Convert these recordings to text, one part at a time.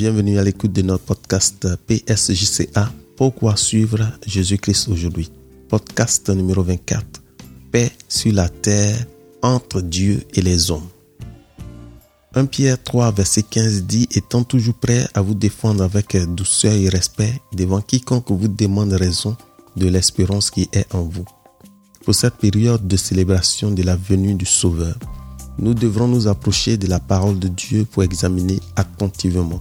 Bienvenue à l'écoute de notre podcast PSJCA. Pourquoi suivre Jésus-Christ aujourd'hui? Podcast numéro 24. Paix sur la terre entre Dieu et les hommes. 1 Pierre 3, verset 15 dit Étant toujours prêt à vous défendre avec douceur et respect devant quiconque vous demande raison de l'espérance qui est en vous. Pour cette période de célébration de la venue du Sauveur, nous devrons nous approcher de la parole de Dieu pour examiner attentivement,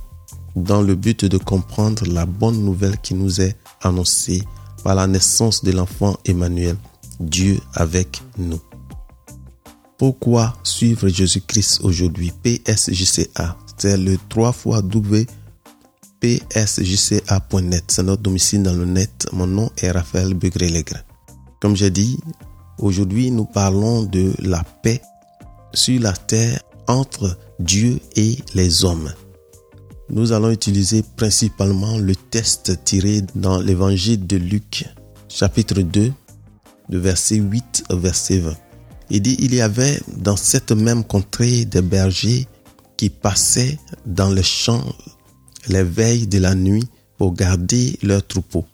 dans le but de comprendre la bonne nouvelle qui nous est annoncée par la naissance de l'enfant Emmanuel, Dieu avec nous. Pourquoi suivre Jésus-Christ aujourd'hui? PSJCA, c'est le 3 fois psjca.net. C'est notre domicile dans le net. Mon nom est Raphaël Begré-Legre. Comme j'ai dit, aujourd'hui nous parlons de la paix sur la terre entre Dieu et les hommes. Nous allons utiliser principalement le test tiré dans l'évangile de Luc, chapitre 2, de verset 8 au verset 20. Il dit, il y avait dans cette même contrée des bergers qui passaient dans les champs les veilles de la nuit pour garder leurs troupeaux.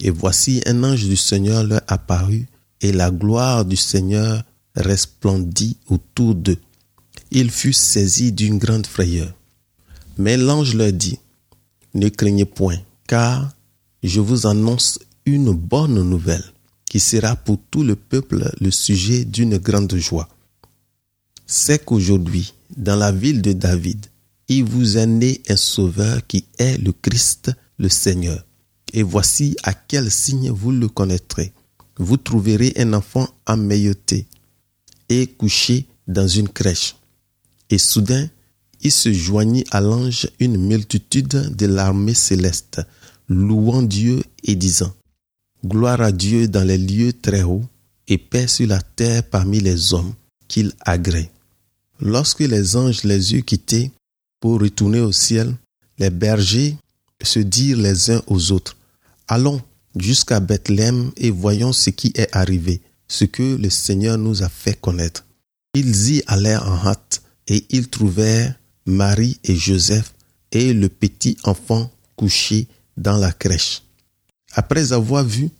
Et voici un ange du Seigneur leur apparut, et la gloire du Seigneur resplendit autour d'eux. Ils furent saisis d'une grande frayeur. Mais l'ange leur dit, Ne craignez point, car je vous annonce une bonne nouvelle, qui sera pour tout le peuple le sujet d'une grande joie. C'est qu'aujourd'hui, dans la ville de David, il vous est né un sauveur qui est le Christ, le Seigneur. Et voici à quel signe vous le connaîtrez. Vous trouverez un enfant emmailloté et couché dans une crèche. Et soudain, il se joignit à l'ange une multitude de l'armée céleste, louant Dieu et disant, Gloire à Dieu dans les lieux très hauts, et paix sur la terre parmi les hommes qu'il agrée. Lorsque les anges les eurent quittés pour retourner au ciel, les bergers se dirent les uns aux autres, Allons jusqu'à Bethléem et voyons ce qui est arrivé, ce que le Seigneur nous a fait connaître. Ils y allèrent en hâte et ils trouvèrent Marie et Joseph et le petit enfant couché dans la crèche. Après avoir vu,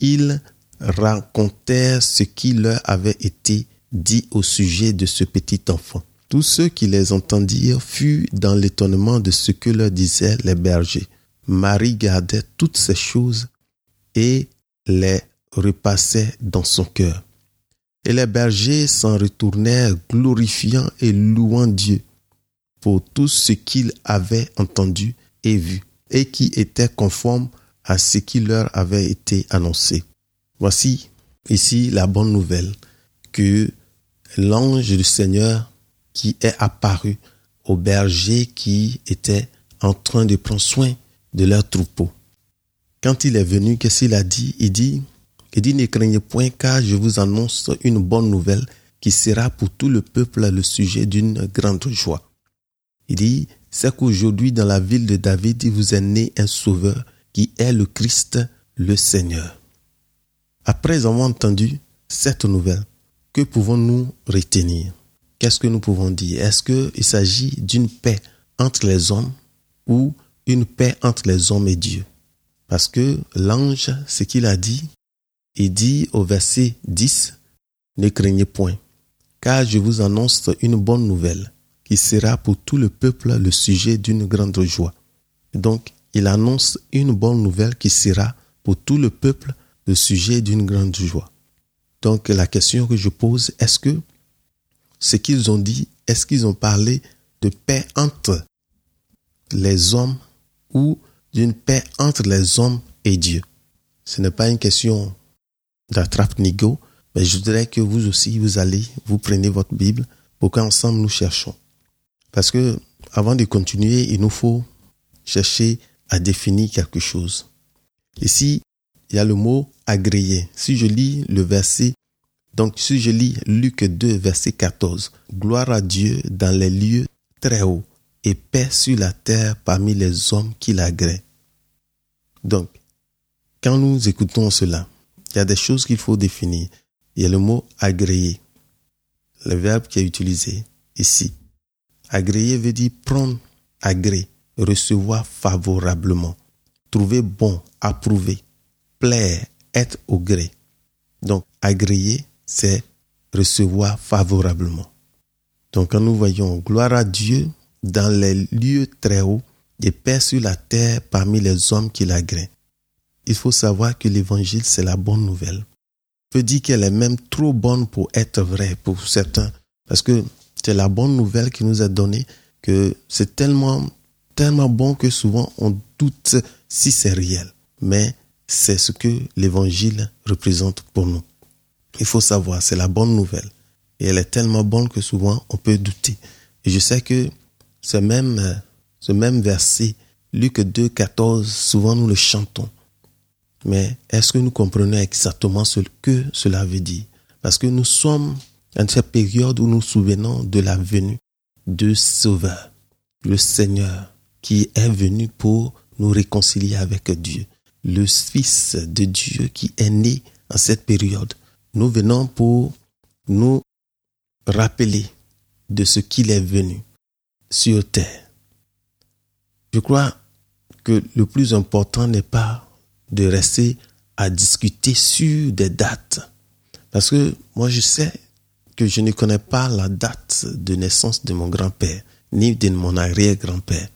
ils racontèrent ce qui leur avait été dit au sujet de ce petit enfant. Tous ceux qui les entendirent furent dans l'étonnement de ce que leur disaient les bergers. Marie gardait toutes ces choses et les repassait dans son cœur. Et les bergers s'en retournèrent glorifiant et louant Dieu pour tout ce qu'ils avaient entendu et vu, et qui était conforme à ce qui leur avait été annoncé. Voici ici la bonne nouvelle que l'ange du Seigneur qui est apparu aux bergers qui étaient en train de prendre soin de leurs troupeaux. Quand il est venu, qu'est-ce qu'il a dit? Il dit, il dit, ne craignez point car je vous annonce une bonne nouvelle qui sera pour tout le peuple le sujet d'une grande joie. Il dit, c'est qu'aujourd'hui dans la ville de David, il vous est né un sauveur qui est le Christ, le Seigneur. Après avoir entendu cette nouvelle, que pouvons-nous retenir? Qu'est-ce que nous pouvons dire? Est-ce qu'il s'agit d'une paix entre les hommes ou une paix entre les hommes et Dieu? Parce que l'ange, ce qu'il a dit, il dit au verset 10, Ne craignez point, car je vous annonce une bonne nouvelle qui sera pour tout le peuple le sujet d'une grande joie. Donc, il annonce une bonne nouvelle qui sera pour tout le peuple le sujet d'une grande joie. Donc, la question que je pose, est-ce que ce qu'ils ont dit, est-ce qu'ils ont parlé de paix entre les hommes ou d'une paix entre les hommes et Dieu? Ce n'est pas une question d'attrape-nigo, mais je voudrais que vous aussi, vous allez, vous prenez votre Bible pour qu'ensemble nous cherchons? Parce que, avant de continuer, il nous faut chercher à définir quelque chose. Ici, il y a le mot agréé. Si je lis le verset donc si je lis Luc 2, verset 14, Gloire à Dieu dans les lieux très hauts et paix sur la terre parmi les hommes qui l'agréent. Donc, quand nous écoutons cela, il y a des choses qu'il faut définir. Il y a le mot agréer, le verbe qui est utilisé ici. Agréer veut dire prendre agré, recevoir favorablement, trouver bon, approuver, plaire, être au gré. Donc, agréer, c'est recevoir favorablement. Donc, quand nous voyons gloire à Dieu dans les lieux très hauts et paix sur la terre parmi les hommes qui l'agréent. Il faut savoir que l'évangile, c'est la bonne nouvelle. Je dire qu'elle est même trop bonne pour être vraie pour certains. Parce que c'est la bonne nouvelle qui nous est donnée que c'est tellement, tellement bon que souvent on doute si c'est réel. Mais c'est ce que l'évangile représente pour nous. Il faut savoir, c'est la bonne nouvelle. Et elle est tellement bonne que souvent on peut douter. Et je sais que même, ce même verset, Luc 2, 14, souvent nous le chantons. Mais est-ce que nous comprenons exactement ce que cela veut dire? Parce que nous sommes dans cette période où nous souvenons de la venue de Sauveur, le Seigneur, qui est venu pour nous réconcilier avec Dieu, le Fils de Dieu qui est né en cette période. Nous venons pour nous rappeler de ce qu'il est venu sur terre. Je crois que le plus important n'est pas de rester à discuter sur des dates. Parce que moi, je sais que je ne connais pas la date de naissance de mon grand-père, ni de mon arrière-grand-père.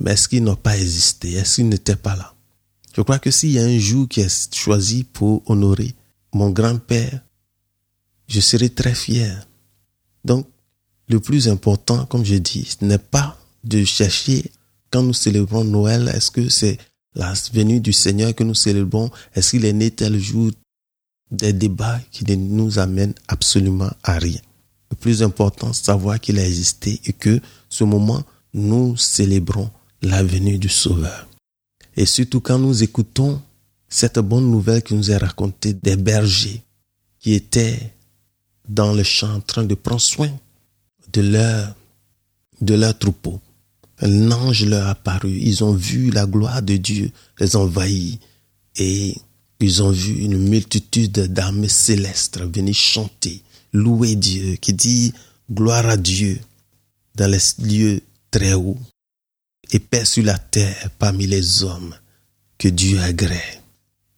Mais est-ce qu'il n'a pas existé? Est-ce qu'il n'était pas là? Je crois que s'il y a un jour qui est choisi pour honorer mon grand-père, je serai très fier. Donc, le plus important, comme je dis, ce n'est pas de chercher, quand nous célébrons Noël, est-ce que c'est la venue du Seigneur que nous célébrons, est-ce qu'il est né tel jour Des débats qui ne nous amènent absolument à rien. Le plus important, savoir qu'il a existé et que ce moment, nous célébrons la venue du Sauveur. Et surtout quand nous écoutons cette bonne nouvelle qui nous est racontée des bergers qui étaient dans le champ en train de prendre soin de leur, de leur troupeau. Un ange leur a apparu. Ils ont vu la gloire de Dieu les envahir. Et ils ont vu une multitude d'armées célestes venir chanter, louer Dieu, qui dit gloire à Dieu dans les lieux très hauts et paix sur la terre parmi les hommes que Dieu agrée.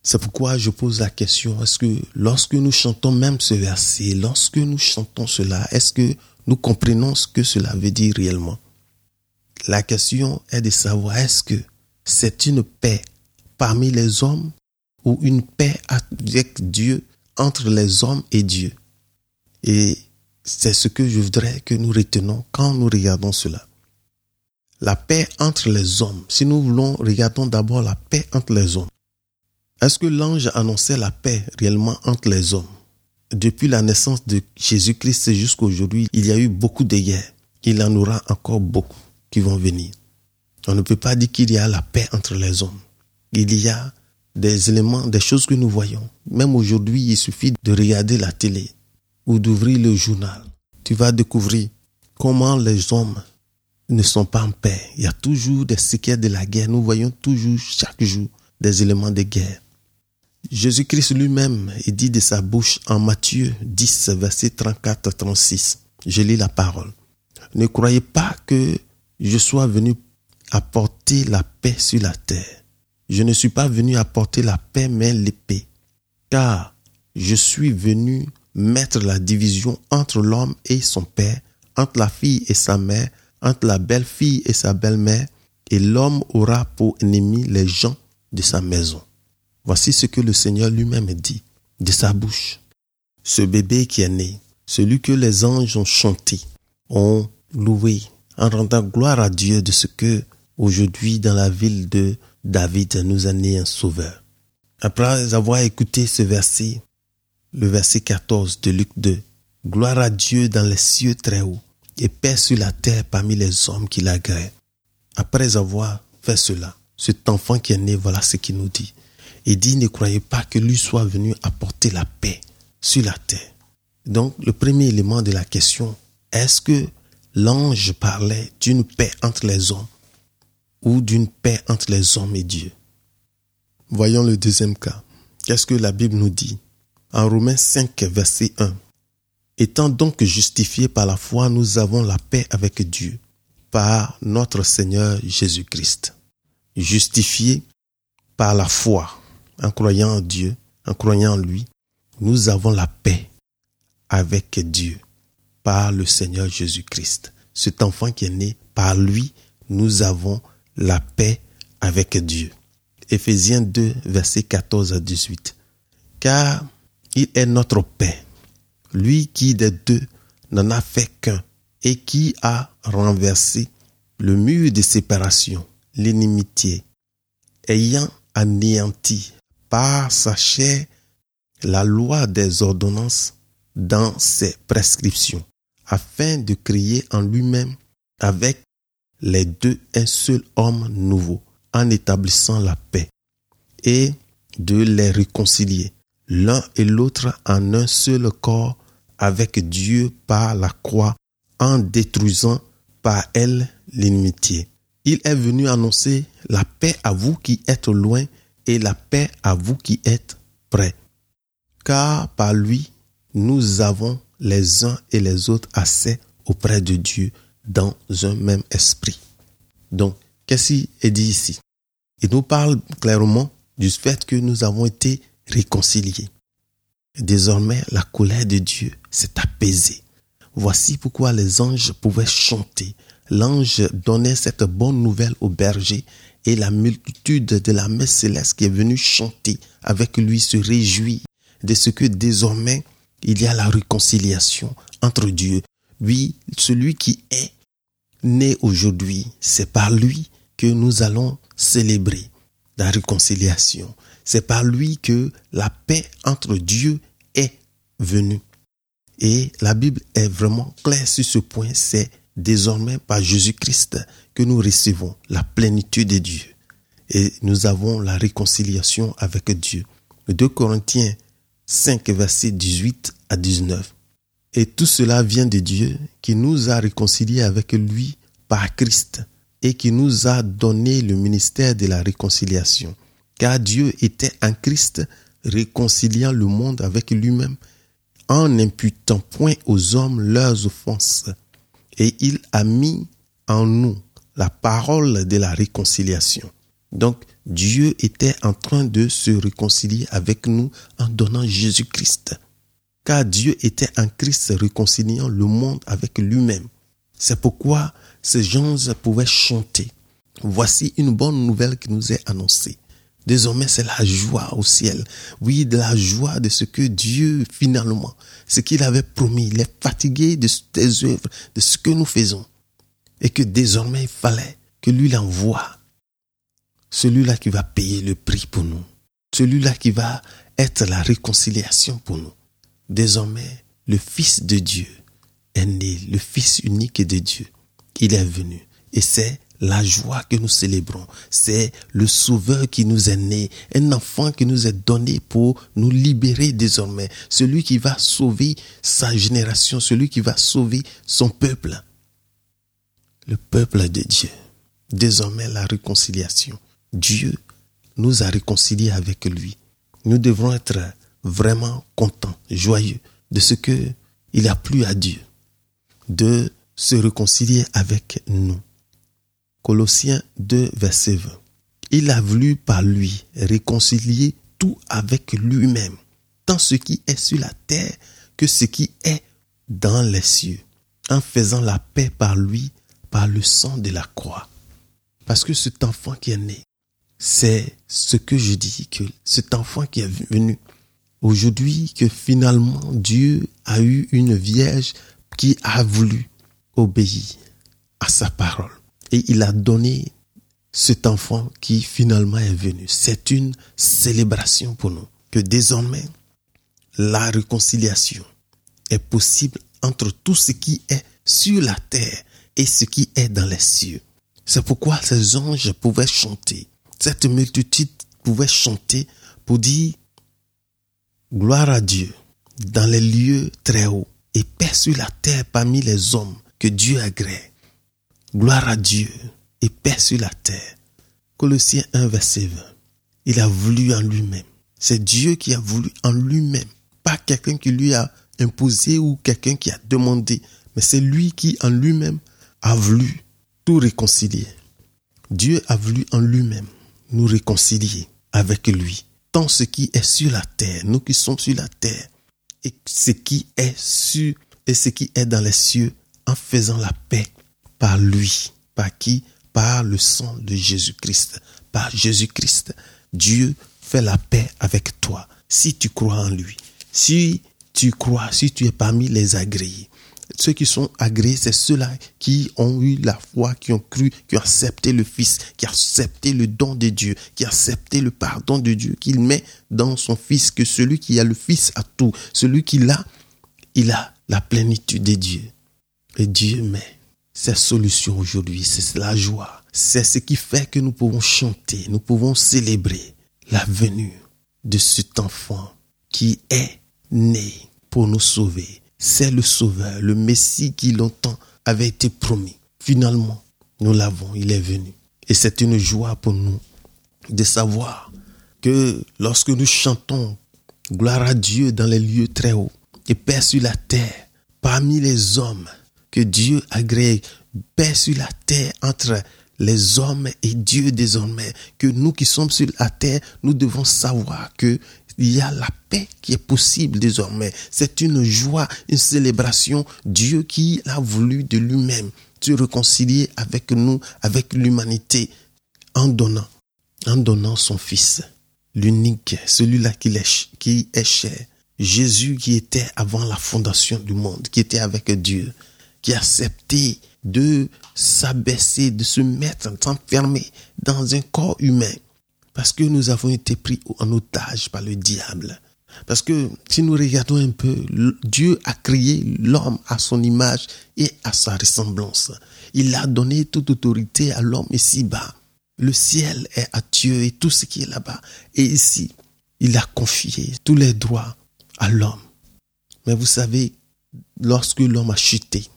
C'est pourquoi je pose la question, est-ce que lorsque nous chantons même ce verset, lorsque nous chantons cela, est-ce que nous comprenons ce que cela veut dire réellement? La question est de savoir est-ce que c'est une paix parmi les hommes ou une paix avec Dieu entre les hommes et Dieu. Et c'est ce que je voudrais que nous retenons quand nous regardons cela. La paix entre les hommes. Si nous voulons, regardons d'abord la paix entre les hommes. Est-ce que l'ange annonçait la paix réellement entre les hommes? Depuis la naissance de Jésus-Christ jusqu'à aujourd'hui, il y a eu beaucoup de guerres. Il en aura encore beaucoup vont venir. On ne peut pas dire qu'il y a la paix entre les hommes. Il y a des éléments, des choses que nous voyons. Même aujourd'hui, il suffit de regarder la télé ou d'ouvrir le journal. Tu vas découvrir comment les hommes ne sont pas en paix. Il y a toujours des séquelles de la guerre. Nous voyons toujours, chaque jour, des éléments de guerre. Jésus-Christ lui-même, il dit de sa bouche en Matthieu 10, verset 34-36. Je lis la parole. Ne croyez pas que je sois venu apporter la paix sur la terre. Je ne suis pas venu apporter la paix, mais l'épée. Car je suis venu mettre la division entre l'homme et son père, entre la fille et sa mère, entre la belle-fille et sa belle-mère, et l'homme aura pour ennemi les gens de sa maison. Voici ce que le Seigneur lui-même dit de sa bouche. Ce bébé qui est né, celui que les anges ont chanté, ont loué, en rendant gloire à Dieu de ce que aujourd'hui dans la ville de David nous a né un sauveur. Après avoir écouté ce verset, le verset 14 de Luc 2, gloire à Dieu dans les cieux très hauts et paix sur la terre parmi les hommes qui l'agréent. Après avoir fait cela, cet enfant qui est né, voilà ce qu'il nous dit. Il dit, ne croyez pas que lui soit venu apporter la paix sur la terre. Donc, le premier élément de la question, est-ce que l'ange parlait d'une paix entre les hommes? Ou d'une paix entre les hommes et Dieu. Voyons le deuxième cas. Qu'est-ce que la Bible nous dit? En Romains 5, verset 1. Étant donc justifiés par la foi, nous avons la paix avec Dieu, par notre Seigneur Jésus-Christ. Justifiés par la foi, en croyant en Dieu, en croyant en lui, nous avons la paix avec Dieu par le Seigneur Jésus-Christ. Cet enfant qui est né, par lui, nous avons la paix avec Dieu. Éphésiens 2, versets 14 à 18. Car il est notre paix, lui qui des deux n'en a fait qu'un et qui a renversé le mur de séparation, l'inimitié, ayant anéanti par sa chair la loi des ordonnances dans ses prescriptions, afin de créer en lui-même avec les deux un seul homme nouveau, en établissant la paix, et de les réconcilier, l'un et l'autre en un seul corps avec Dieu par la croix, en détruisant par elle l'inimitié. Il est venu annoncer la paix à vous qui êtes loin et la paix à vous qui êtes près. Car par lui, nous avons les uns et les autres assez auprès de Dieu dans un même esprit. Donc, qu'est-ce qui est dit ici? Il nous parle clairement du fait que nous avons été réconciliés. Désormais, la colère de Dieu s'est apaisée. Voici pourquoi les anges pouvaient chanter. L'ange donnait cette bonne nouvelle au berger et la multitude de la messe céleste qui est venue chanter avec lui se réjouit de ce que désormais il y a la réconciliation entre Dieu. Oui, celui qui est né aujourd'hui, c'est par lui que nous allons célébrer la réconciliation. C'est par lui que la paix entre Dieu est venue. Et la Bible est vraiment claire sur ce point. C'est désormais par Jésus-Christ que nous recevons la plénitude de Dieu. Et nous avons la réconciliation avec Dieu. 2 Corinthiens 5, versets 18 à 19. Et tout cela vient de Dieu qui nous a réconciliés avec lui par Christ et qui nous a donné le ministère de la réconciliation. Car Dieu était en Christ réconciliant le monde avec lui-même en n'imputant point aux hommes leurs offenses. Et il a mis en nous la parole de la réconciliation. Donc, Dieu était en train de se réconcilier avec nous en donnant Jésus-Christ. Car Dieu était en Christ réconciliant le monde avec lui-même. C'est pourquoi ces gens pouvaient chanter. Voici une bonne nouvelle qui nous est annoncée. Désormais, c'est la joie au ciel. Oui, de la joie de ce que Dieu, finalement, ce qu'il avait promis, il est fatigué de tes œuvres, de ce que nous faisons. Et que désormais, il fallait que lui l'envoie celui-là qui va payer le prix pour nous, celui-là qui va être la réconciliation pour nous. Désormais, le Fils de Dieu est né, le Fils unique de Dieu. Il est venu et c'est la joie que nous célébrons. C'est le Sauveur qui nous est né, un enfant qui nous est donné pour nous libérer désormais. Celui qui va sauver sa génération, celui qui va sauver son peuple. Le peuple de Dieu. Désormais la réconciliation. Dieu nous a réconciliés avec lui. Nous devrons être vraiment contents, joyeux de ce que il a plu à Dieu de se réconcilier avec nous. Colossiens 2, verset 20. Il a voulu par lui réconcilier tout avec lui-même, tant ce qui est sur la terre que ce qui est dans les cieux, en faisant la paix par lui, par le sang de la croix. Parce que cet enfant qui est né, c'est ce que je dis, que cet enfant qui est venu aujourd'hui, que finalement Dieu a eu une vierge qui a voulu obéir à sa parole. Et il a donné cet enfant qui finalement est venu. C'est une célébration pour nous. Que désormais, la réconciliation est possible entre tout ce qui est sur la terre et ce qui est dans les cieux. C'est pourquoi ces anges pouvaient chanter cette multitude pouvait chanter pour dire gloire à Dieu dans les lieux très hauts et paix sur la terre parmi les hommes que Dieu agrée. Gloire à Dieu et paix sur la terre. Colossiens 1, verset 20. Il a voulu en lui-même. C'est Dieu qui a voulu en lui-même. Pas quelqu'un qui lui a imposé ou quelqu'un qui a demandé. Mais c'est lui qui en lui-même a voulu tout réconcilier. Dieu a voulu en lui-même nous réconcilier avec lui, tant ce qui est sur la terre, nous qui sommes sur la terre, et ce qui est sur et ce qui est dans les cieux, en faisant la paix par lui, par qui? Par le sang de Jésus-Christ, par Jésus-Christ. Dieu fait la paix avec toi si tu crois en lui. Si tu crois, si tu es parmi les agréés, ceux qui sont agréés, c'est ceux-là qui ont eu la foi, qui ont cru, qui ont accepté le Fils, qui ont accepté le don de Dieu, qui ont accepté le pardon de Dieu, qu'il met dans son Fils, que celui qui a le Fils a tout. Celui qui l'a, il a la plénitude de Dieu. Et Dieu met sa solution aujourd'hui, c'est la joie. C'est ce qui fait que nous pouvons chanter, nous pouvons célébrer la venue de cet enfant qui est né pour nous sauver c'est le Sauveur, le Messie qui longtemps avait été promis. Finalement, nous l'avons, il est venu. Et c'est une joie pour nous de savoir que lorsque nous chantons gloire à Dieu dans les lieux très hauts et Père sur la terre, parmi les hommes, que Dieu agrée, Père sur la terre entre les hommes et Dieu désormais, que nous qui sommes sur la terre, nous devons savoir que il y a la paix qui est possible désormais. C'est une joie, une célébration. Dieu qui a voulu de lui-même se réconcilier avec nous, avec l'humanité, en donnant, en donnant son Fils, l'unique, celui-là qui est, qui est cher. Jésus qui était avant la fondation du monde, qui était avec Dieu, qui a accepté de s'abaisser, de se mettre, s'enfermer dans un corps humain parce que nous avons été pris en otage par le diable. Parce que si nous regardons un peu, Dieu a créé l'homme à son image et à sa ressemblance. Il a donné toute autorité à l'homme ici-bas. Le ciel est à Dieu et tout ce qui est là-bas. Et ici, il a confié tous les droits à l'homme. Mais vous savez, lorsque l'homme a chuté,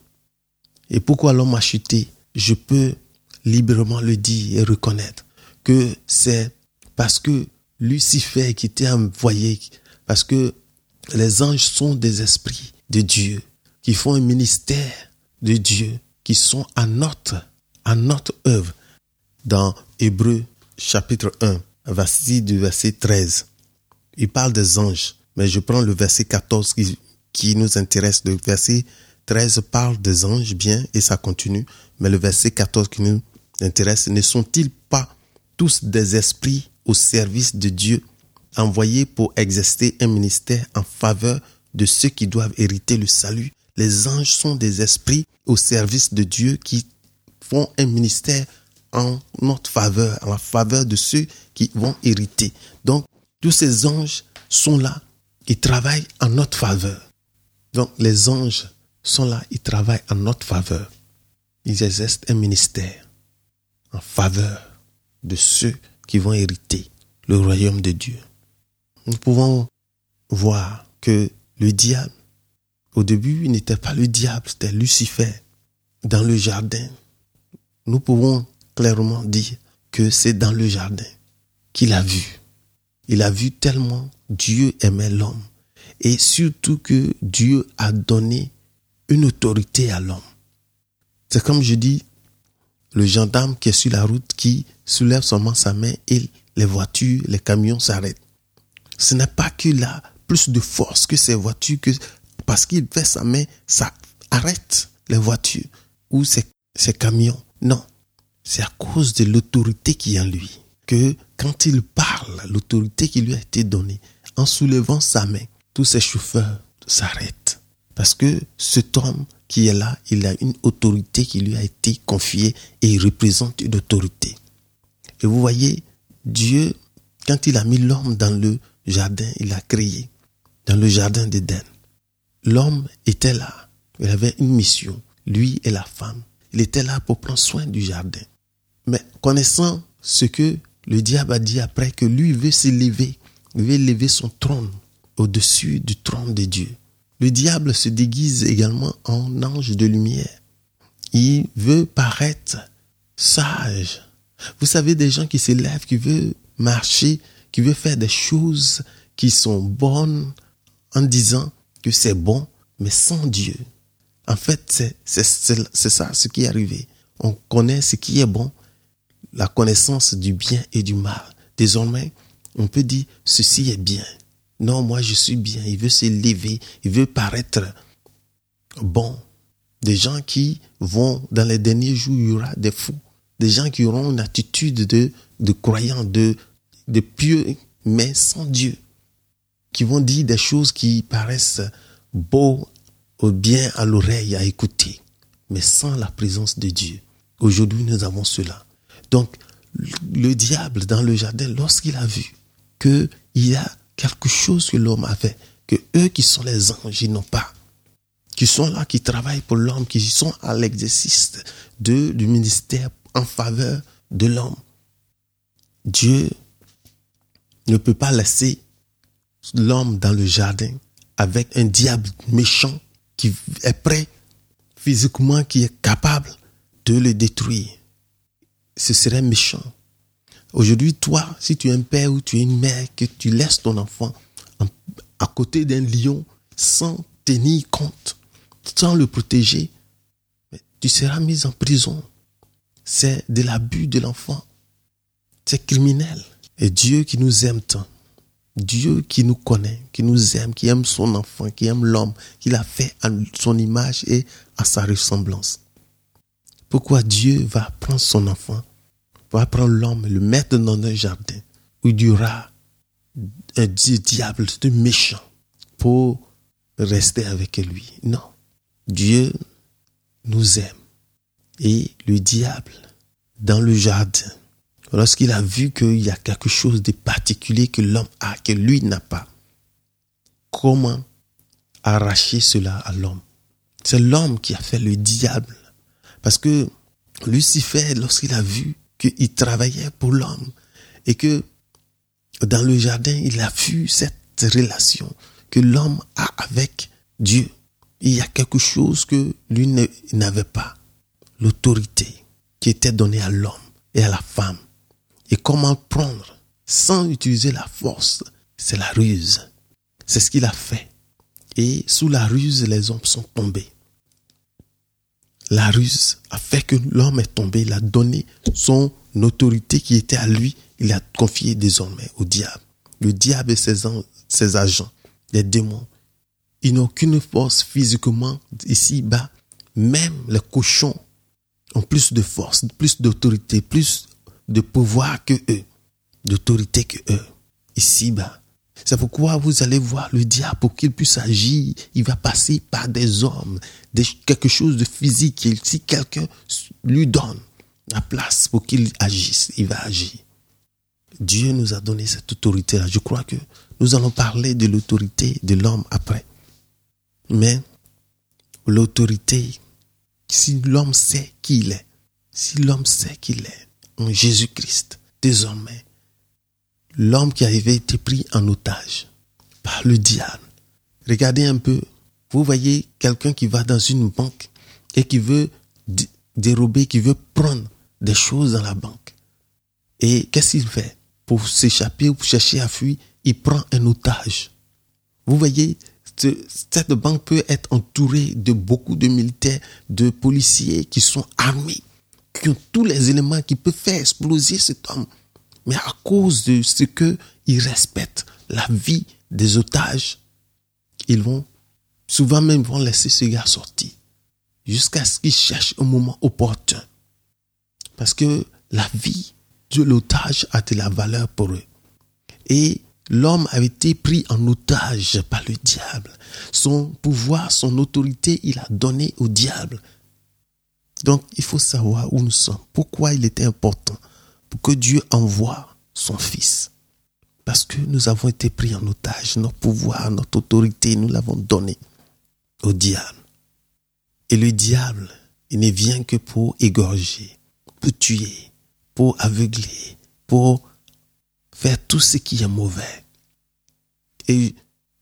et pourquoi l'homme a chuté, je peux librement le dire et reconnaître que c'est parce que Lucifer qui était envoyé, parce que les anges sont des esprits de Dieu, qui font un ministère de Dieu, qui sont à notre, à notre œuvre. Dans Hébreu chapitre 1, verset du verset 13, il parle des anges, mais je prends le verset 14 qui, qui nous intéresse. Le verset 13 parle des anges, bien, et ça continue, mais le verset 14 qui nous intéresse, ne sont-ils pas tous des esprits au service de Dieu, envoyés pour exercer un ministère en faveur de ceux qui doivent hériter le salut. Les anges sont des esprits au service de Dieu qui font un ministère en notre faveur, en faveur de ceux qui vont hériter. Donc, tous ces anges sont là, ils travaillent en notre faveur. Donc, les anges sont là, ils travaillent en notre faveur. Ils exercent un ministère en faveur de ceux qui vont hériter le royaume de Dieu. Nous pouvons voir que le diable, au début, il n'était pas le diable, c'était Lucifer dans le jardin. Nous pouvons clairement dire que c'est dans le jardin qu'il a vu. Il a vu tellement Dieu aimait l'homme et surtout que Dieu a donné une autorité à l'homme. C'est comme je dis, le gendarme qui est sur la route qui soulève seulement sa main et les voitures, les camions s'arrêtent. Ce n'est pas qu'il a plus de force que ces voitures, que parce qu'il fait sa main, ça arrête les voitures ou ces camions. Non, c'est à cause de l'autorité qui est en lui que quand il parle, l'autorité qui lui a été donnée, en soulevant sa main, tous ces chauffeurs s'arrêtent. Parce que cet homme qui est là, il a une autorité qui lui a été confiée et il représente une autorité. Et vous voyez, Dieu, quand il a mis l'homme dans le jardin, il a créé, dans le jardin d'Éden. L'homme était là, il avait une mission, lui et la femme. Il était là pour prendre soin du jardin. Mais connaissant ce que le diable a dit après, que lui veut s'élever, il veut lever son trône au-dessus du trône de Dieu. Le diable se déguise également en ange de lumière. Il veut paraître sage. Vous savez, des gens qui s'élèvent, qui veulent marcher, qui veulent faire des choses qui sont bonnes en disant que c'est bon, mais sans Dieu. En fait, c'est ça ce qui est arrivé. On connaît ce qui est bon, la connaissance du bien et du mal. Désormais, on peut dire ceci est bien. Non, moi je suis bien. Il veut s'élever, il veut paraître bon. Des gens qui vont, dans les derniers jours, il y aura des fous. Des gens qui auront une attitude de, de croyants, de, de pieux, mais sans Dieu. Qui vont dire des choses qui paraissent beaux ou bien à l'oreille à écouter, mais sans la présence de Dieu. Aujourd'hui, nous avons cela. Donc, le diable dans le jardin, lorsqu'il a vu qu'il y a quelque chose que l'homme avait, que eux qui sont les anges, n'ont pas, qui sont là, qui travaillent pour l'homme, qui sont à l'exercice de, du ministère en faveur de l'homme. Dieu ne peut pas laisser l'homme dans le jardin avec un diable méchant qui est prêt physiquement, qui est capable de le détruire. Ce serait méchant. Aujourd'hui, toi, si tu es un père ou tu es une mère, que tu laisses ton enfant à côté d'un lion sans tenir compte, sans le protéger, tu seras mis en prison. C'est de l'abus de l'enfant. C'est criminel. Et Dieu qui nous aime tant, Dieu qui nous connaît, qui nous aime, qui aime son enfant, qui aime l'homme, qui l'a fait à son image et à sa ressemblance. Pourquoi Dieu va prendre son enfant, va prendre l'homme, le mettre dans un jardin où il y aura un diable, un méchant, pour rester avec lui. Non. Dieu nous aime. Et le diable, dans le jardin, lorsqu'il a vu qu'il y a quelque chose de particulier que l'homme a, que lui n'a pas, comment arracher cela à l'homme? C'est l'homme qui a fait le diable. Parce que Lucifer, lorsqu'il a vu qu'il travaillait pour l'homme et que dans le jardin, il a vu cette relation que l'homme a avec Dieu. Il y a quelque chose que lui n'avait pas. L'autorité qui était donnée à l'homme et à la femme. Et comment prendre sans utiliser la force, c'est la ruse. C'est ce qu'il a fait. Et sous la ruse, les hommes sont tombés. La ruse a fait que l'homme est tombé. Il a donné son autorité qui était à lui. Il a confié désormais au diable. Le diable et ses, agents, les démons, ils n'ont aucune force physiquement ici-bas. Même les cochons ont plus de force, plus d'autorité, plus de pouvoir que eux, d'autorité que eux, ici-bas. C'est pourquoi vous allez voir le diable pour qu'il puisse agir. Il va passer par des hommes, quelque chose de physique. si quelqu'un lui donne la place pour qu'il agisse, il va agir. Dieu nous a donné cette autorité-là. Je crois que nous allons parler de l'autorité de l'homme après. Mais l'autorité, si l'homme sait qui il est, si l'homme sait qu'il est, en Jésus-Christ, désormais, l'homme qui avait été pris en otage par le diable. Regardez un peu, vous voyez quelqu'un qui va dans une banque et qui veut dérober, qui veut prendre des choses dans la banque. Et qu'est-ce qu'il fait? Pour s'échapper ou pour chercher à fuir, il prend un otage. Vous voyez, cette banque peut être entourée de beaucoup de militaires, de policiers qui sont armés qui ont tous les éléments qui peuvent faire exploser cet homme. Mais à cause de ce que ils respectent la vie des otages, ils vont souvent même vont laisser ce gars sortir jusqu'à ce qu'il cherche un moment opportun. Parce que la vie de l'otage a de la valeur pour eux. Et l'homme a été pris en otage par le diable. Son pouvoir, son autorité, il a donné au diable. Donc, il faut savoir où nous sommes. Pourquoi il était important que Dieu envoie son Fils. Parce que nous avons été pris en otage. Notre pouvoir, notre autorité, nous l'avons donné au diable. Et le diable, il ne vient que pour égorger, pour tuer, pour aveugler, pour faire tout ce qui est mauvais. Et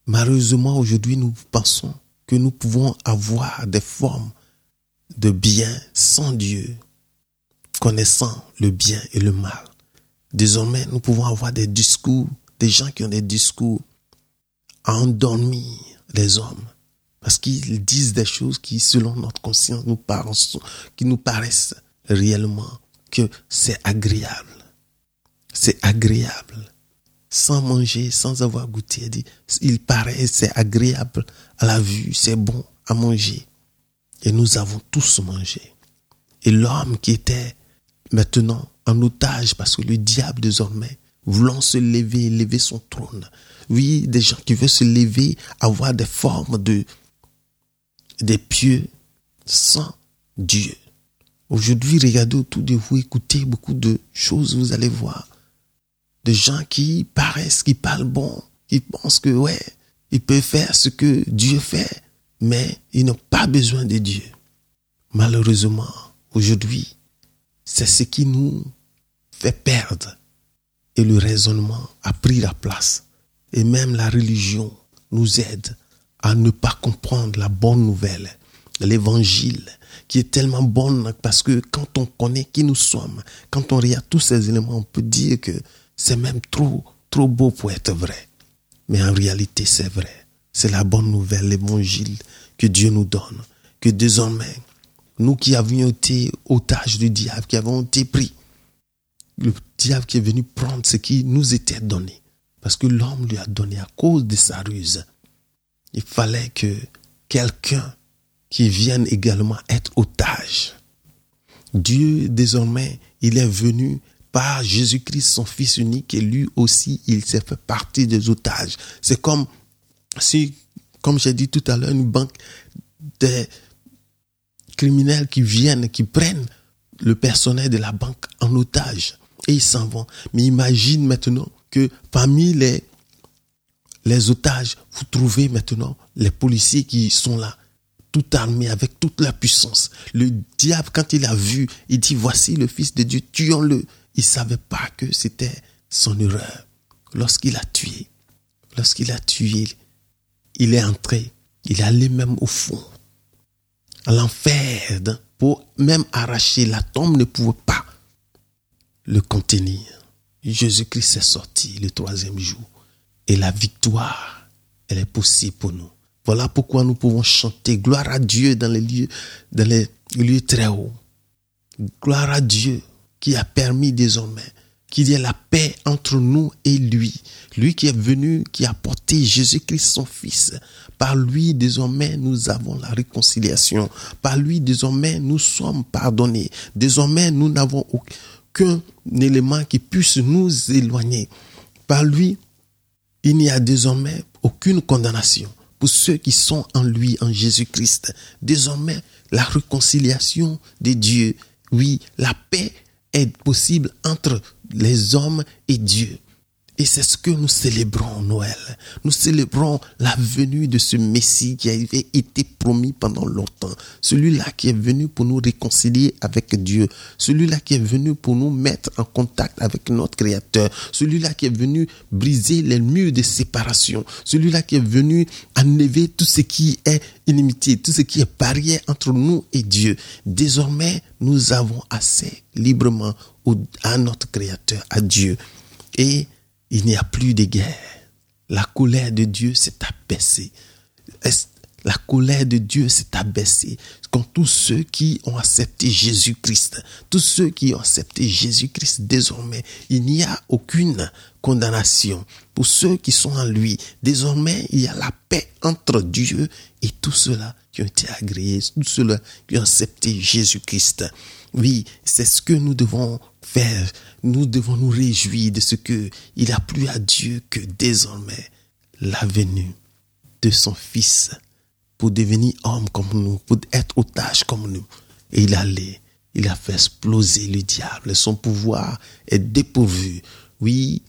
malheureusement, aujourd'hui, nous pensons que nous pouvons avoir des formes de bien sans Dieu, connaissant le bien et le mal. Désormais, nous pouvons avoir des discours, des gens qui ont des discours à endormir les hommes. Parce qu'ils disent des choses qui, selon notre conscience, nous paraissent, qui nous paraissent réellement que c'est agréable. C'est agréable. Sans manger, sans avoir goûté. Il paraît, c'est agréable à la vue, c'est bon à manger. Et nous avons tous mangé. Et l'homme qui était maintenant en otage parce que le diable désormais, voulant se lever, lever son trône. Oui, des gens qui veulent se lever, avoir des formes de, des pieux sans Dieu. Aujourd'hui, regardez autour de vous, écoutez beaucoup de choses, vous allez voir. Des gens qui paraissent, qui parlent bon, qui pensent que, ouais, ils peuvent faire ce que Dieu fait, mais ils n'ont pas besoin de Dieu. Malheureusement, aujourd'hui, c'est ce qui nous fait perdre. Et le raisonnement a pris la place. Et même la religion nous aide à ne pas comprendre la bonne nouvelle, l'évangile, qui est tellement bonne parce que quand on connaît qui nous sommes, quand on regarde tous ces éléments, on peut dire que c'est même trop, trop beau pour être vrai. Mais en réalité, c'est vrai. C'est la bonne nouvelle, l'évangile que Dieu nous donne. Que désormais, nous qui avions été otages du diable, qui avons été pris, le diable qui est venu prendre ce qui nous était donné, parce que l'homme lui a donné à cause de sa ruse. Il fallait que quelqu'un qui vienne également être otage. Dieu, désormais, il est venu par Jésus-Christ, son Fils unique, et lui aussi, il s'est fait partie des otages. C'est comme si, comme j'ai dit tout à l'heure, une banque des criminels qui viennent, qui prennent le personnel de la banque en otage et ils s'en vont. Mais imagine maintenant que parmi les, les otages, vous trouvez maintenant les policiers qui sont là, tout armés avec toute la puissance. Le diable, quand il a vu, il dit, voici le Fils de Dieu, tuons-le. Il ne savait pas que c'était son erreur. Lorsqu'il a tué, lorsqu'il a tué, il est entré, il est allé même au fond l'enfer pour même arracher la tombe ne pouvait pas le contenir. Jésus-Christ est sorti le troisième jour et la victoire, elle est possible pour nous. Voilà pourquoi nous pouvons chanter gloire à Dieu dans les lieux, dans les lieux très hauts. Gloire à Dieu qui a permis désormais qu'il y ait la paix entre nous et lui. Lui qui est venu, qui a porté Jésus-Christ son Fils. Par lui, désormais, nous avons la réconciliation. Par lui, désormais, nous sommes pardonnés. Désormais, nous n'avons aucun élément qui puisse nous éloigner. Par lui, il n'y a désormais aucune condamnation pour ceux qui sont en lui, en Jésus-Christ. Désormais, la réconciliation de Dieu, oui, la paix est possible entre les hommes et Dieu. Et c'est ce que nous célébrons Noël. Nous célébrons la venue de ce Messie qui avait été promis pendant longtemps. Celui-là qui est venu pour nous réconcilier avec Dieu. Celui-là qui est venu pour nous mettre en contact avec notre Créateur. Celui-là qui est venu briser les murs de séparation. Celui-là qui est venu enlever tout ce qui est inimitié, tout ce qui est barrière entre nous et Dieu. Désormais, nous avons assez librement à notre Créateur, à Dieu. Et il n'y a plus de guerre. La colère de Dieu s'est abaissée. La colère de Dieu s'est abaissée contre tous ceux qui ont accepté Jésus-Christ. Tous ceux qui ont accepté Jésus-Christ désormais, il n'y a aucune condamnation. Pour ceux qui sont en lui, désormais, il y a la paix entre Dieu et tous ceux-là qui ont été agréés, tous ceux-là qui ont accepté Jésus-Christ. Oui, c'est ce que nous devons faire. Nous devons nous réjouir de ce que il a plu à Dieu que désormais la venue de son Fils pour devenir homme comme nous, pour être otage comme nous. Et il allait, il a fait exploser le diable. Son pouvoir est dépourvu. Oui,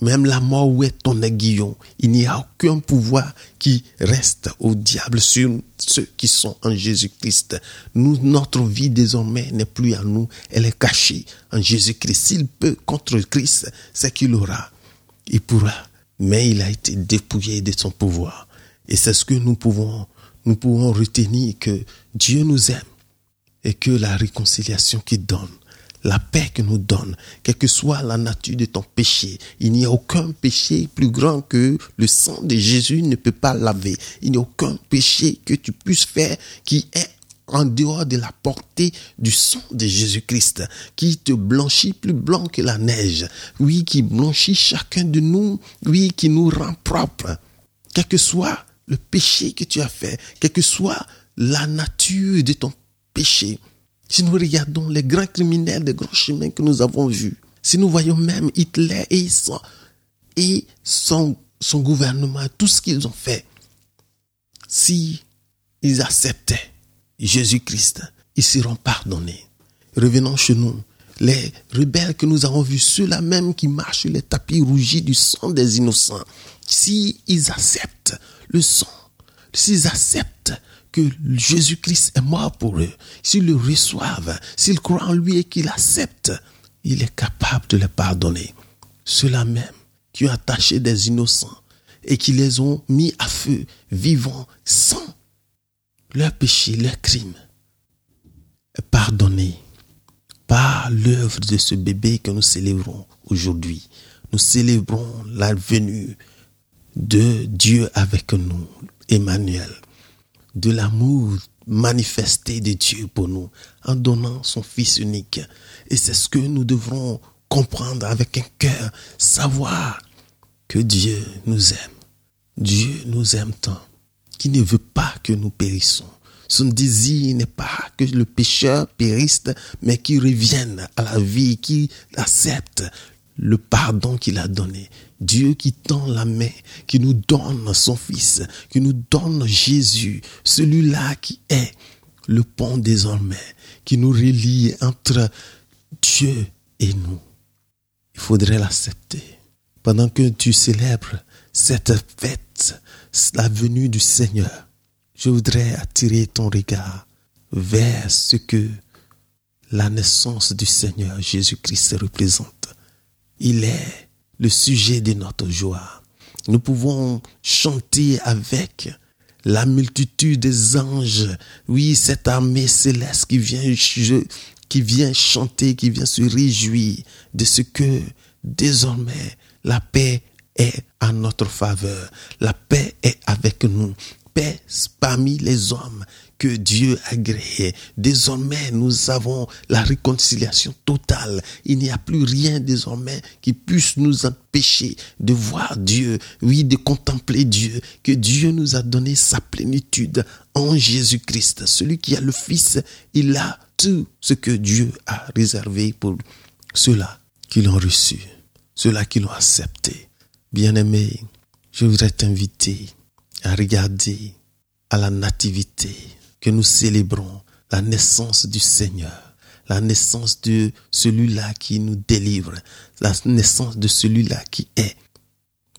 même la mort où est ton aiguillon, il n'y a aucun pouvoir qui reste au diable sur ceux qui sont en Jésus-Christ. Notre vie désormais n'est plus à nous, elle est cachée en Jésus-Christ. S'il peut contre Christ, c'est qu'il aura. Il pourra. Mais il a été dépouillé de son pouvoir. Et c'est ce que nous pouvons, nous pouvons retenir que Dieu nous aime et que la réconciliation qu'il donne la paix que nous donne, quelle que soit la nature de ton péché. Il n'y a aucun péché plus grand que le sang de Jésus ne peut pas laver. Il n'y a aucun péché que tu puisses faire qui est en dehors de la portée du sang de Jésus-Christ, qui te blanchit plus blanc que la neige. Oui, qui blanchit chacun de nous. Oui, qui nous rend propre. Quel que soit le péché que tu as fait, quelle que soit la nature de ton péché. Si nous regardons les grands criminels des grands chemins que nous avons vus, si nous voyons même Hitler et son, et gouvernement, tout ce qu'ils ont fait, si ils acceptaient Jésus-Christ, ils seront pardonnés. Revenons chez nous. Les rebelles que nous avons vus, ceux-là même qui marchent sur les tapis rougis du sang des innocents, si ils acceptent le sang, s'ils acceptent que Jésus-Christ est mort pour eux, s'ils le reçoivent, s'ils croient en lui et qu'ils l'acceptent, il est capable de les pardonner. Ceux-là même qui ont attaché des innocents et qui les ont mis à feu, vivants, sans leur péché, leur crime, pardonnés par l'œuvre de ce bébé que nous célébrons aujourd'hui. Nous célébrons la venue de Dieu avec nous, Emmanuel, de l'amour manifesté de Dieu pour nous en donnant son Fils unique. Et c'est ce que nous devrons comprendre avec un cœur, savoir que Dieu nous aime. Dieu nous aime tant qu'il ne veut pas que nous périssons. Son désir n'est pas que le pécheur périsse, mais qu'il revienne à la vie, qu'il accepte le pardon qu'il a donné. Dieu qui tend la main, qui nous donne son Fils, qui nous donne Jésus, celui-là qui est le pont désormais, qui nous relie entre Dieu et nous. Il faudrait l'accepter. Pendant que tu célèbres cette fête, la venue du Seigneur, je voudrais attirer ton regard vers ce que la naissance du Seigneur Jésus-Christ représente. Il est le sujet de notre joie. Nous pouvons chanter avec la multitude des anges. Oui, cette armée céleste qui vient, qui vient chanter, qui vient se réjouir de ce que désormais la paix est à notre faveur. La paix est avec nous. Paix parmi les hommes que Dieu a créé. Désormais, nous avons la réconciliation totale. Il n'y a plus rien désormais qui puisse nous empêcher de voir Dieu, oui, de contempler Dieu, que Dieu nous a donné sa plénitude en Jésus-Christ. Celui qui a le Fils, il a tout ce que Dieu a réservé pour ceux-là qui l'ont reçu, ceux-là qui l'ont accepté. Bien-aimé, je voudrais t'inviter à regarder à la nativité que nous célébrons la naissance du Seigneur, la naissance de celui-là qui nous délivre, la naissance de celui-là qui est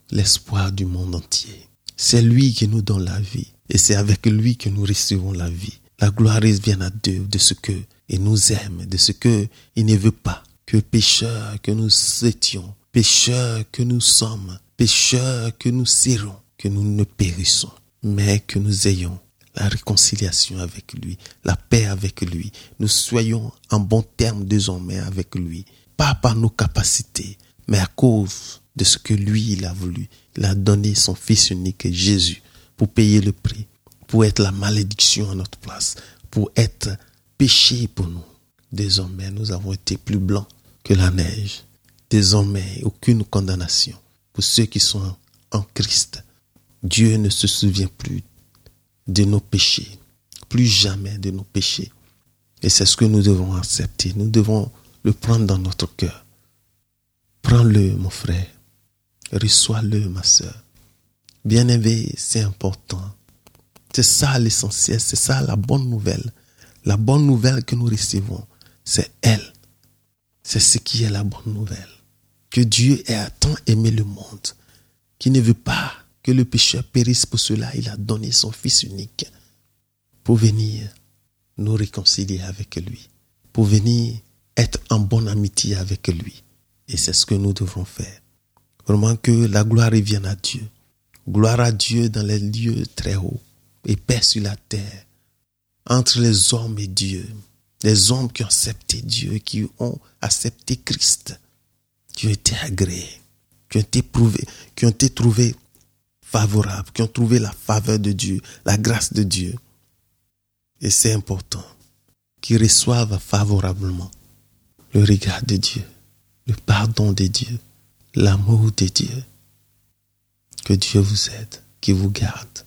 l'espoir du monde entier. C'est lui qui nous donne la vie et c'est avec lui que nous recevons la vie. La gloire vient à Dieu de ce que il nous aime, de ce que il ne veut pas que pécheurs que nous étions, pécheurs que nous sommes, pécheurs que nous serons, que nous ne périssons, mais que nous ayons la réconciliation avec lui, la paix avec lui. Nous soyons en bon terme désormais avec lui, pas par nos capacités, mais à cause de ce que lui, il a voulu. Il a donné son Fils unique, Jésus, pour payer le prix, pour être la malédiction à notre place, pour être péché pour nous. Désormais, nous avons été plus blancs que la neige. Désormais, aucune condamnation pour ceux qui sont en Christ. Dieu ne se souvient plus de nos péchés, plus jamais de nos péchés. Et c'est ce que nous devons accepter. Nous devons le prendre dans notre cœur. Prends-le, mon frère. Reçois-le, ma soeur. Bien-aimé, c'est important. C'est ça l'essentiel, c'est ça la bonne nouvelle. La bonne nouvelle que nous recevons, c'est elle. C'est ce qui est la bonne nouvelle. Que Dieu ait tant aimé le monde, qui ne veut pas que le pécheur périsse pour cela, il a donné son Fils unique pour venir nous réconcilier avec lui, pour venir être en bonne amitié avec lui. Et c'est ce que nous devons faire. Vraiment que la gloire revienne à Dieu. Gloire à Dieu dans les lieux très hauts et paix sur la terre entre les hommes et Dieu. Les hommes qui ont accepté Dieu, qui ont accepté Christ, qui ont été agréés, qui été qui ont été trouvés favorables, qui ont trouvé la faveur de Dieu, la grâce de Dieu. Et c'est important qu'ils reçoivent favorablement le regard de Dieu, le pardon de Dieu, l'amour de Dieu. Que Dieu vous aide, qu'il vous garde.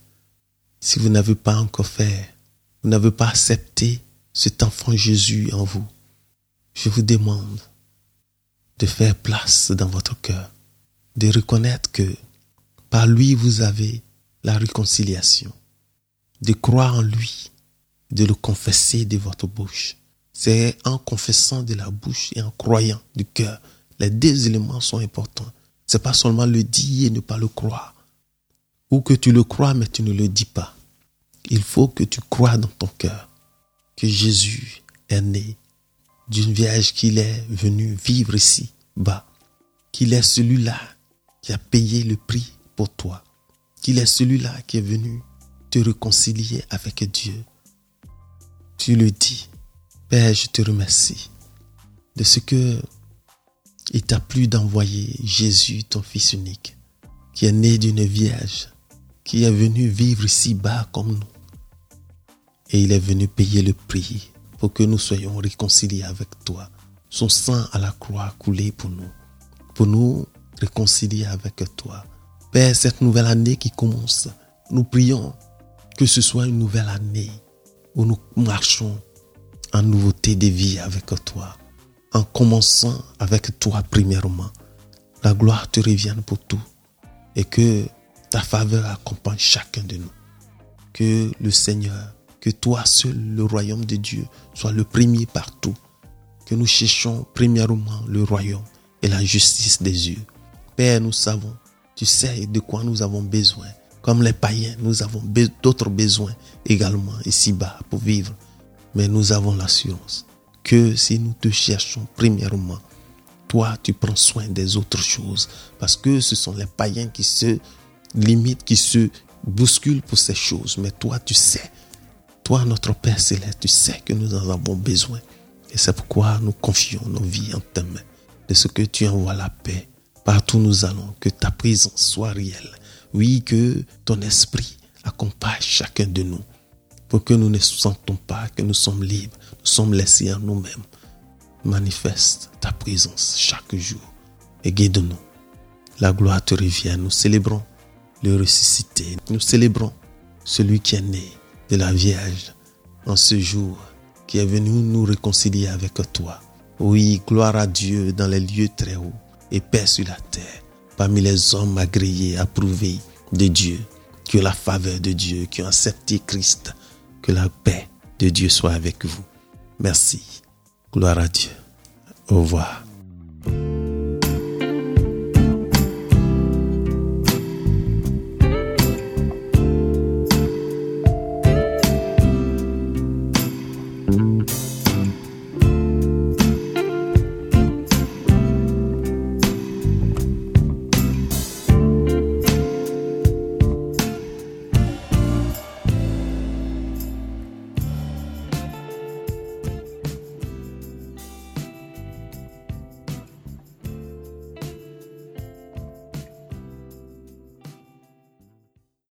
Si vous n'avez pas encore fait, vous n'avez pas accepté cet enfant Jésus en vous, je vous demande de faire place dans votre cœur, de reconnaître que par lui vous avez la réconciliation, de croire en lui, de le confesser de votre bouche. C'est en confessant de la bouche et en croyant du cœur. Les deux éléments sont importants. C'est pas seulement le dire et ne pas le croire. Ou que tu le crois mais tu ne le dis pas. Il faut que tu crois dans ton cœur que Jésus est né d'une vierge qu'il est venu vivre ici bas, qu'il est celui-là qui a payé le prix pour toi, qu'il est celui-là qui est venu te réconcilier avec Dieu. Tu le dis, Père, je te remercie de ce que il t'a plu d'envoyer Jésus, ton Fils unique, qui est né d'une vierge, qui est venu vivre ici bas comme nous. Et il est venu payer le prix pour que nous soyons réconciliés avec toi. Son sang à la croix coulé pour nous, pour nous réconcilier avec toi. Père, cette nouvelle année qui commence, nous prions que ce soit une nouvelle année où nous marchons en nouveauté de vie avec toi, en commençant avec toi premièrement. La gloire te revienne pour tout et que ta faveur accompagne chacun de nous. Que le Seigneur que toi seul, le royaume de Dieu, soit le premier partout. Que nous cherchons premièrement le royaume et la justice des yeux. Père, nous savons, tu sais de quoi nous avons besoin. Comme les païens, nous avons d'autres besoins également ici-bas pour vivre. Mais nous avons l'assurance que si nous te cherchons premièrement, toi, tu prends soin des autres choses. Parce que ce sont les païens qui se limitent, qui se bousculent pour ces choses. Mais toi, tu sais toi, notre Père céleste, tu sais que nous en avons besoin. Et c'est pourquoi nous confions nos vies en tes mains. De ce que tu envoies la paix. Partout nous allons, que ta présence soit réelle. Oui, que ton esprit accompagne chacun de nous. Pour que nous ne sentons pas que nous sommes libres, nous sommes laissés en nous-mêmes. Manifeste ta présence chaque jour et guide-nous. La gloire te revient. Nous célébrons le ressuscité. Nous célébrons celui qui est né de la Vierge en ce jour qui est venu nous réconcilier avec toi. Oui, gloire à Dieu dans les lieux très hauts et paix sur la terre parmi les hommes agréés, approuvés de Dieu, que la faveur de Dieu, qui ont accepté Christ, que la paix de Dieu soit avec vous. Merci. Gloire à Dieu. Au revoir.